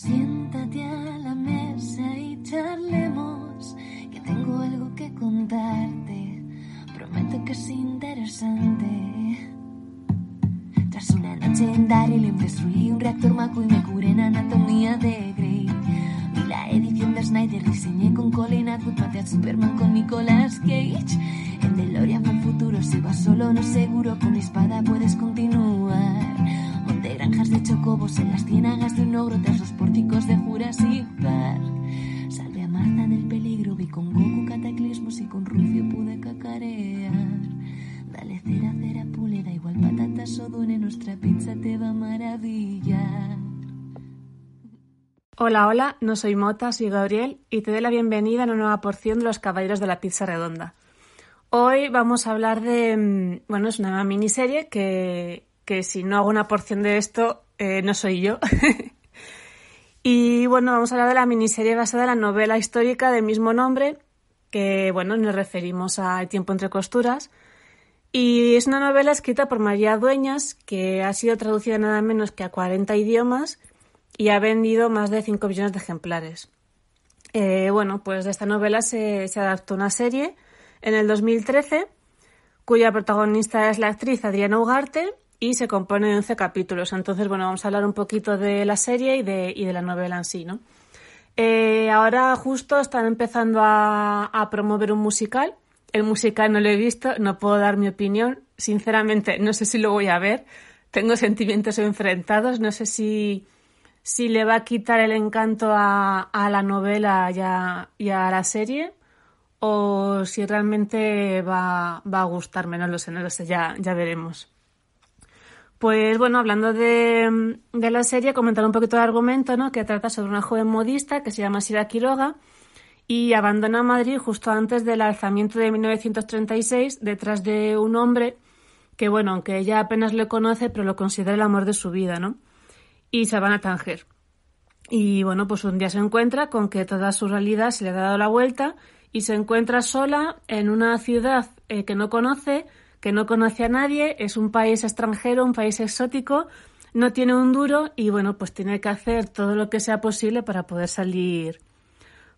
Siéntate a la mesa y charlemos, que tengo algo que contarte. Prometo que es interesante. Tras una noche en Daryl destruí un reactor maco y me curé en anatomía de Grey. Vi la edición de Snyder, diseñé con Colin Atwood, a Superman con Nicolas Cage. En DeLorean fue el futuro, si vas solo no seguro, con mi espada puedes chocobos en las ciénagas de un ogro tras los pórticos de Jurassic Park. Salvé a Marta del peligro, vi con Goku cataclismos y con Rufio pude cacarear. Dale cera, cera, pule, da igual patatas o dune, nuestra pizza te va a maravillar. Hola, hola, no soy Mota, soy Gabriel y te doy la bienvenida a una nueva porción de los Caballeros de la Pizza Redonda. Hoy vamos a hablar de, mm, bueno, es una miniserie que, que si no hago una porción de esto, eh, no soy yo. y bueno, vamos a hablar de la miniserie basada en la novela histórica del mismo nombre, que bueno, nos referimos a El tiempo entre costuras. Y es una novela escrita por María Dueñas, que ha sido traducida nada menos que a 40 idiomas y ha vendido más de 5 millones de ejemplares. Eh, bueno, pues de esta novela se, se adaptó una serie en el 2013, cuya protagonista es la actriz Adriana Ugarte y se compone de 11 capítulos. Entonces, bueno, vamos a hablar un poquito de la serie y de, y de la novela en sí, ¿no? Eh, ahora justo están empezando a, promover un musical. El musical no lo he visto, no puedo dar mi opinión. Sinceramente, no sé si lo voy a ver. Tengo sentimientos enfrentados. No sé si, si le va a quitar el encanto a, a la novela y a, y a la serie o si realmente va, va a gustarme. No lo sé, no lo sé, ya, ya veremos. Pues bueno, hablando de, de, la serie, comentar un poquito el argumento, ¿no? Que trata sobre una joven modista que se llama Sira Quiroga y abandona Madrid justo antes del alzamiento de 1936 detrás de un hombre que, bueno, aunque ella apenas le conoce, pero lo considera el amor de su vida, ¿no? Y se van a Tánger. Y bueno, pues un día se encuentra con que toda su realidad se le ha dado la vuelta y se encuentra sola en una ciudad eh, que no conoce, que no conoce a nadie, es un país extranjero, un país exótico, no tiene un duro y bueno, pues tiene que hacer todo lo que sea posible para poder salir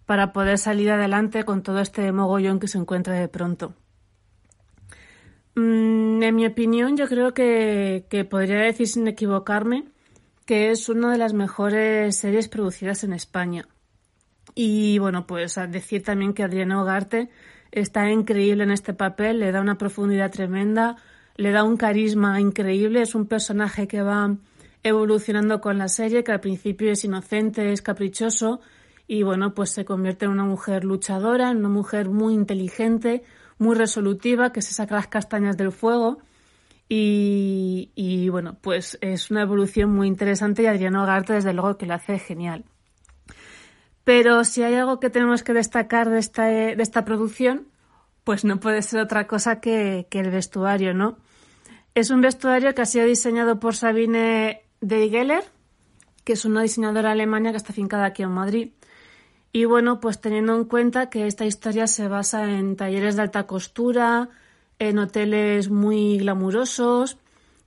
para poder salir adelante con todo este mogollón que se encuentra de pronto. Mm, en mi opinión, yo creo que, que podría decir sin equivocarme que es una de las mejores series producidas en España. Y bueno, pues decir también que Adriana Ugarte está increíble en este papel, le da una profundidad tremenda, le da un carisma increíble, es un personaje que va evolucionando con la serie, que al principio es inocente, es caprichoso y bueno, pues se convierte en una mujer luchadora, en una mujer muy inteligente, muy resolutiva, que se saca las castañas del fuego. Y, bueno, pues es una evolución muy interesante y Adriano Garte desde luego que lo hace genial. Pero si hay algo que tenemos que destacar de esta, de esta producción, pues no puede ser otra cosa que, que, el vestuario, ¿no? Es un vestuario que ha sido diseñado por Sabine Deigeler, que es una diseñadora alemana que está fincada aquí en Madrid. Y bueno, pues teniendo en cuenta que esta historia se basa en talleres de alta costura, en hoteles muy glamurosos,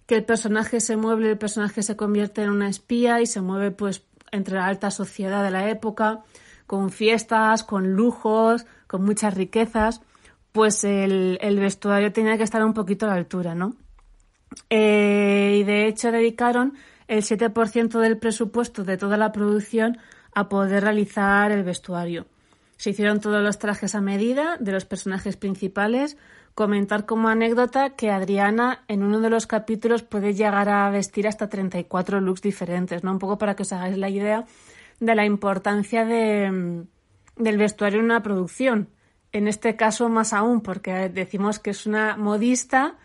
que el personaje se mueve, el personaje se convierte en una espía y se mueve pues entre la alta sociedad de la época, con fiestas, con lujos, con muchas riquezas, pues el, vestuario tenía que estar un poquito a la altura, ¿no? Eh, y de hecho dedicaron el 7% del presupuesto de toda la producción a poder realizar el vestuario. Se hicieron todos los trajes a medida de los personajes principales. Comentar como anécdota que Adriana en uno de los capítulos puede llegar a vestir hasta 34 looks diferentes, ¿no? Un poco para que os hagáis la idea de la importancia de, del vestuario en una producción. En este caso más aún, porque decimos que es una modista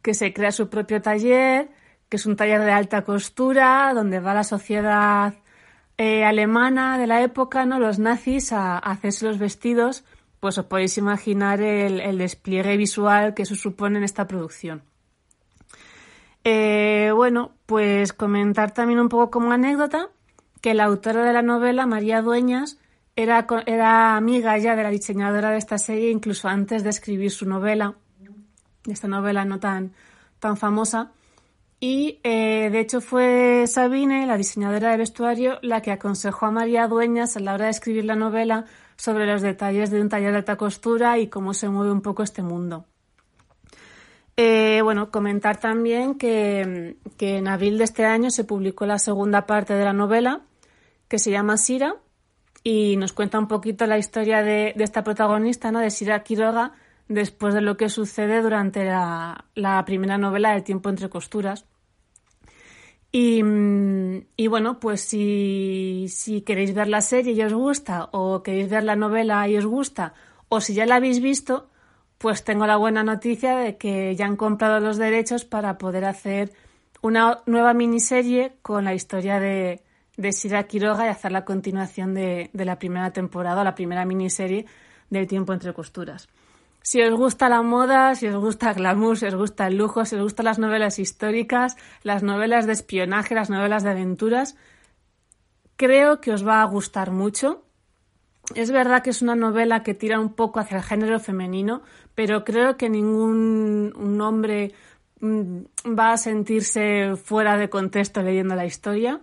que se crea su propio taller, que es un taller de alta costura, donde va la sociedad eh, alemana de la época, ¿no? Los nazis a, hacerse los vestidos, pues os podéis imaginar el, despliegue visual que eso supone en esta producción. Eh, bueno, pues comentar también un poco como anécdota que la autora de la novela, María Dueñas, era, era amiga ya de la diseñadora de esta serie incluso antes de escribir su novela, esta novela no tan, tan famosa. Y eh, de hecho fue Sabine, la diseñadora de vestuario, la que aconsejó a María Dueñas a la hora de escribir la novela sobre los detalles de un taller de alta costura y cómo se mueve un poco este mundo. Eh, bueno, comentar también que, en abril de este año se publicó la segunda parte de la novela, que se llama Sira, y nos cuenta un poquito la historia de, esta protagonista, ¿no? de Sira Quiroga, después de lo que sucede durante la, la primera novela El tiempo entre costuras. Mm, y, bueno, pues si, queréis ver la serie y os gusta, o queréis ver la novela y os gusta, o si ya la habéis visto, pues tengo la buena noticia de que ya han comprado los derechos para poder hacer una nueva miniserie con la historia de, de Sira Quiroga y hacer la continuación de, de la primera temporada, la primera miniserie del tiempo entre costuras. Si os gusta la moda, si os gusta glamour, si os gusta el lujo, si os gustan las novelas históricas, las novelas de espionaje, las novelas de aventuras, creo que os va a gustar mucho. Es verdad que es una novela que tira un poco hacia el género femenino, pero creo que ningún hombre mm, va a sentirse fuera de contexto leyendo la historia.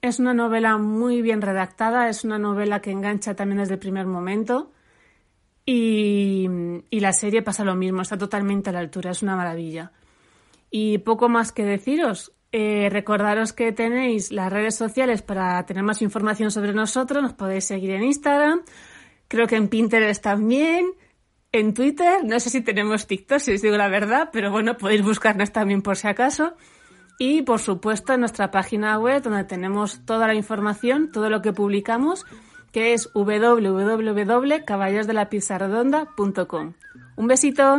Es una novela muy bien redactada, es una novela que engancha también desde el primer momento. Y, la serie pasa lo mismo, está totalmente a la altura, es una maravilla. Y poco más que deciros. Eh, recordaros que tenéis las redes sociales para tener más información sobre nosotros. Nos podéis seguir en Instagram. Creo que en Pinterest también. En Twitter. No sé si tenemos TikTok, si os digo la verdad, pero bueno, podéis buscarnos también por si acaso. Y por supuesto en nuestra página web donde tenemos toda la información, todo lo que publicamos que es www.caballersdelapizarredonda.com. Un besito.